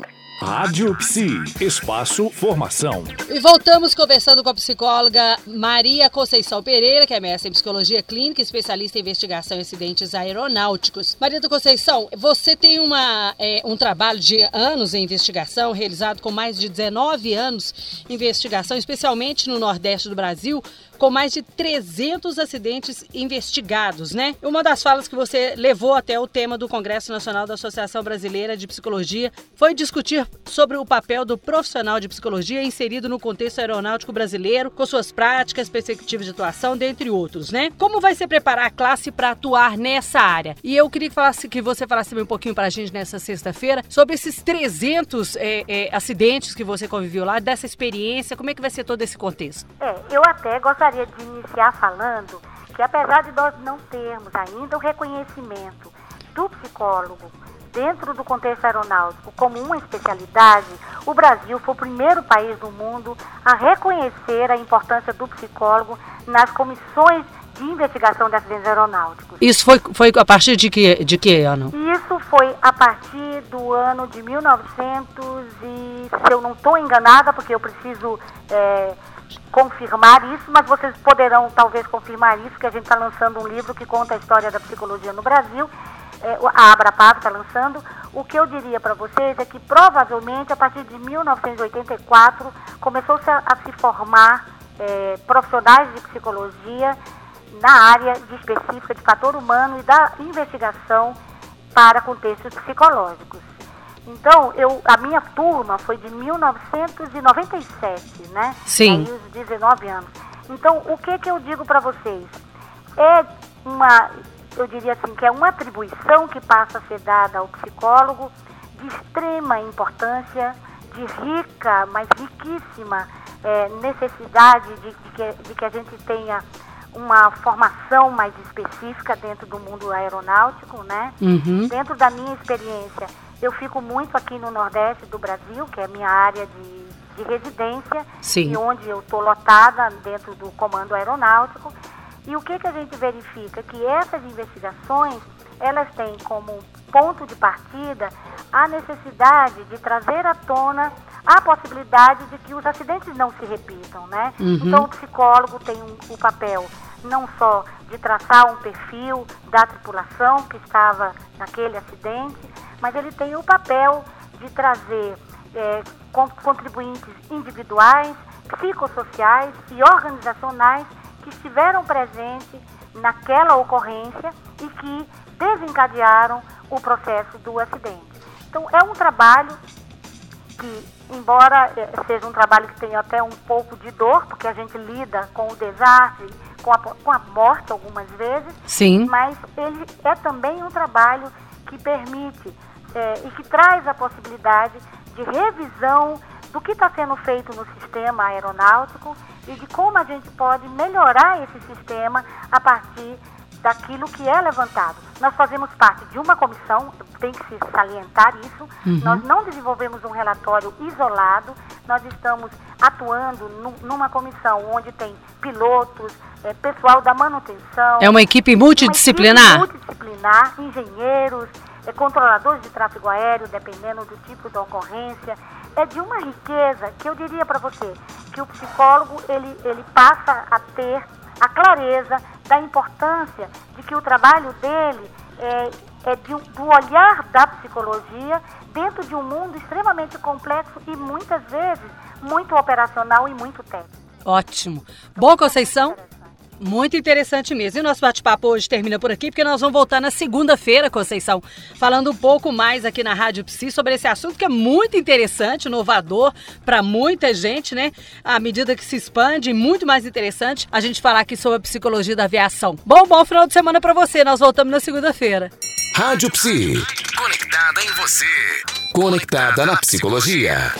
you Rádio Psi, espaço formação. E voltamos conversando com a psicóloga Maria Conceição Pereira, que é mestre em psicologia clínica, especialista em investigação em acidentes aeronáuticos. Maria Conceição, você tem uma, é, um trabalho de anos em investigação, realizado com mais de 19 anos em investigação, especialmente no Nordeste do Brasil, com mais de 300 acidentes investigados, né? Uma das falas que você levou até o tema do Congresso Nacional da Associação Brasileira de Psicologia foi discutir sobre o papel do profissional de psicologia inserido no contexto aeronáutico brasileiro, com suas práticas, perspectivas de atuação, dentre outros, né? Como vai se preparar a classe para atuar nessa área? E eu queria que, falasse, que você falasse um pouquinho para a gente nessa sexta-feira sobre esses 300 é, é, acidentes que você conviveu lá, dessa experiência, como é que vai ser todo esse contexto? É, eu até gostaria de iniciar falando que, apesar de nós não termos ainda o reconhecimento do psicólogo dentro do contexto aeronáutico como uma especialidade, o Brasil foi o primeiro país do mundo a reconhecer a importância do psicólogo nas comissões de investigação de acidentes aeronáuticos. Isso foi, foi a partir de que, de que ano? Isso foi a partir do ano de 1900 e, se eu não estou enganada, porque eu preciso é, confirmar isso, mas vocês poderão talvez confirmar isso, que a gente está lançando um livro que conta a história da psicologia no Brasil, é, a Abrapав está lançando. O que eu diria para vocês é que provavelmente a partir de 1984 começou-se a, a, se formar é, profissionais de psicologia na área de específica de fator humano e da investigação para contextos psicológicos. Então, eu, a minha turma foi de 1997, né? Sim. Aí, os 19 anos. Então, o que, que eu digo para vocês? É uma, eu diria assim, que é uma atribuição que passa a ser dada ao psicólogo de extrema importância, de rica, mas riquíssima é, necessidade de, de, que, de que a gente tenha uma formação mais específica dentro do mundo aeronáutico, né? Uhum. Dentro da minha experiência, eu fico muito aqui no Nordeste do Brasil, que é a minha área de, de residência, Sim. e onde eu estou lotada dentro do comando aeronáutico. E o que, que a gente verifica? Que essas investigações, elas têm como ponto de partida a necessidade de trazer à tona a possibilidade de que os acidentes não se repitam, né? Uhum. Então o psicólogo tem um, o papel não só de traçar um perfil da tripulação que estava naquele acidente, mas ele tem o papel de trazer é, contribuintes individuais, psicossociais e organizacionais que estiveram presentes naquela ocorrência e que desencadearam o processo do acidente. Então, é um trabalho que, embora é, seja um trabalho que tenha até um pouco de dor, porque a gente lida com o desastre, com a, com a morte algumas vezes, Sim. mas ele é também um trabalho que permite é, e que traz a possibilidade de revisão do que está sendo feito no sistema aeronáutico e de como a gente pode melhorar esse sistema a partir daquilo que é levantado. Nós fazemos parte de uma comissão, tem que se salientar isso. Uhum. Nós não desenvolvemos um relatório isolado, nós estamos atuando numa comissão onde tem pilotos, é, pessoal da manutenção. É uma equipe multidisciplinar? Uma equipe multidisciplinar, engenheiros, é, controladores de tráfego aéreo, dependendo do tipo de ocorrência. É de uma riqueza que eu diria para você que o psicólogo ele, ele passa a ter a clareza da importância de que o trabalho dele é, é de, do olhar da psicologia dentro de um mundo extremamente complexo e muitas vezes muito operacional e muito técnico. Ótimo. Boa Conceição. Muito interessante mesmo. E o nosso bate-papo hoje termina por aqui, porque nós vamos voltar na segunda-feira, Conceição, falando um pouco mais aqui na Rádio Psi sobre esse assunto que é muito interessante, inovador para muita gente, né? À medida que se expande, muito mais interessante a gente falar aqui sobre a psicologia da aviação. Bom, bom final de semana para você. Nós voltamos na segunda-feira. Rádio Psi. Conectada em você. Conectada na psicologia.